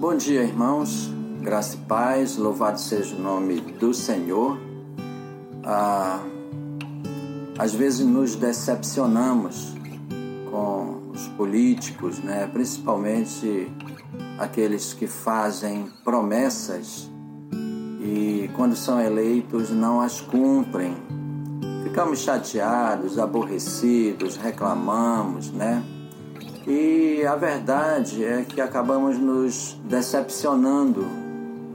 Bom dia, irmãos. Graça e paz. Louvado seja o nome do Senhor. Ah, às vezes nos decepcionamos com os políticos, né? principalmente aqueles que fazem promessas e, quando são eleitos, não as cumprem. Ficamos chateados, aborrecidos, reclamamos, né? E a verdade é que acabamos nos decepcionando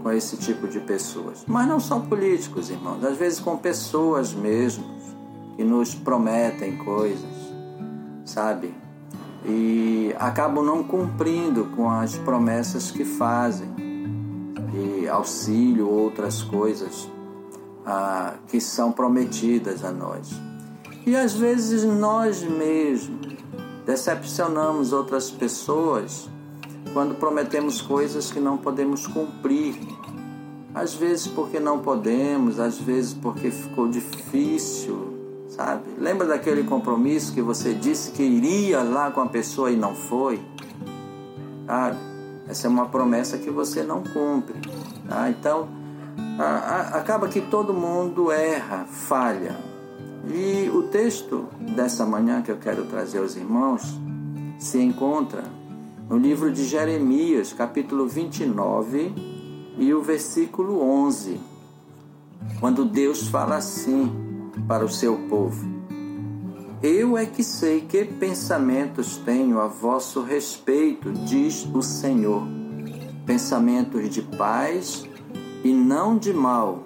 com esse tipo de pessoas. Mas não só políticos, irmãos, às vezes com pessoas mesmo que nos prometem coisas, sabe? E acabam não cumprindo com as promessas que fazem, e auxílio, outras coisas ah, que são prometidas a nós. E às vezes nós mesmos Decepcionamos outras pessoas quando prometemos coisas que não podemos cumprir. Às vezes porque não podemos, às vezes porque ficou difícil, sabe? Lembra daquele compromisso que você disse que iria lá com a pessoa e não foi? Sabe? Essa é uma promessa que você não cumpre. Tá? Então, a, a, acaba que todo mundo erra, falha. E o texto dessa manhã que eu quero trazer aos irmãos se encontra no livro de Jeremias, capítulo 29 e o versículo 11, quando Deus fala assim para o seu povo: Eu é que sei que pensamentos tenho a vosso respeito, diz o Senhor, pensamentos de paz e não de mal,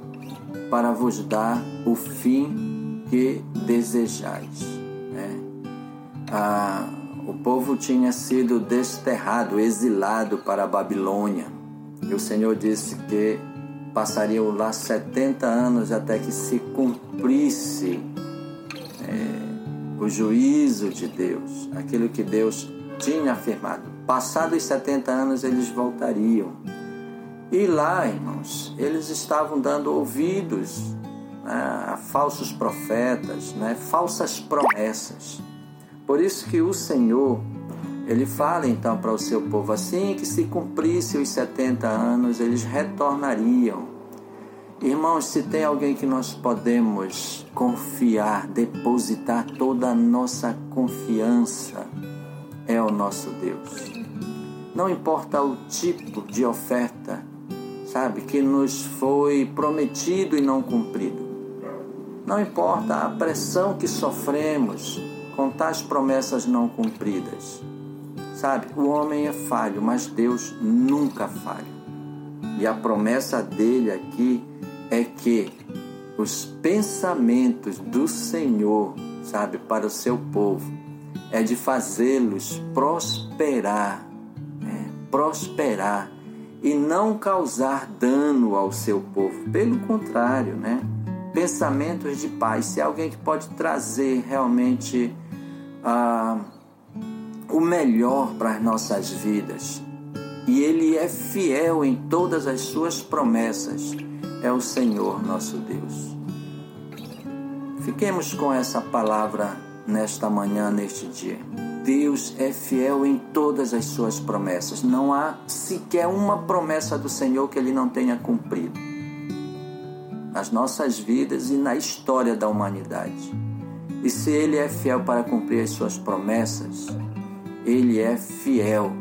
para vos dar o fim que desejais. Né? Ah, o povo tinha sido desterrado, exilado para a Babilônia. E o Senhor disse que passariam lá 70 anos até que se cumprisse é, o juízo de Deus, aquilo que Deus tinha afirmado. Passados os 70 anos, eles voltariam. E lá, irmãos, eles estavam dando ouvidos né, falsos profetas, né, falsas promessas. Por isso que o Senhor, ele fala então para o seu povo assim que se cumprisse os 70 anos, eles retornariam. Irmãos, se tem alguém que nós podemos confiar, depositar toda a nossa confiança, é o nosso Deus. Não importa o tipo de oferta, sabe, que nos foi prometido e não cumprido. Não importa a pressão que sofremos com tais promessas não cumpridas. Sabe, o homem é falho, mas Deus nunca falha. E a promessa dele aqui é que os pensamentos do Senhor, sabe, para o seu povo, é de fazê-los prosperar, né? prosperar e não causar dano ao seu povo. Pelo contrário, né? Pensamentos de paz, se é alguém que pode trazer realmente ah, o melhor para as nossas vidas. E Ele é fiel em todas as suas promessas, é o Senhor nosso Deus. Fiquemos com essa palavra nesta manhã, neste dia. Deus é fiel em todas as suas promessas. Não há sequer uma promessa do Senhor que Ele não tenha cumprido nas nossas vidas e na história da humanidade. E se Ele é fiel para cumprir as suas promessas, Ele é fiel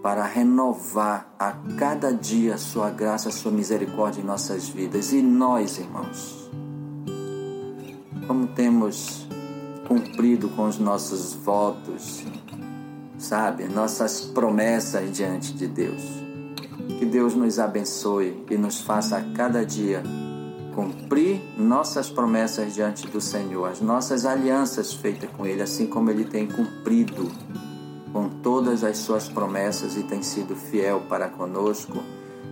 para renovar a cada dia a sua graça, a sua misericórdia em nossas vidas. E nós, irmãos, como temos cumprido com os nossos votos, sabe, nossas promessas diante de Deus. Que Deus nos abençoe e nos faça a cada dia cumprir nossas promessas diante do Senhor, as nossas alianças feitas com Ele, assim como Ele tem cumprido com todas as suas promessas e tem sido fiel para conosco,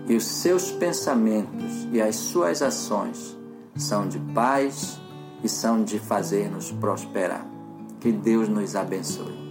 e os seus pensamentos e as suas ações são de paz e são de fazer-nos prosperar. Que Deus nos abençoe.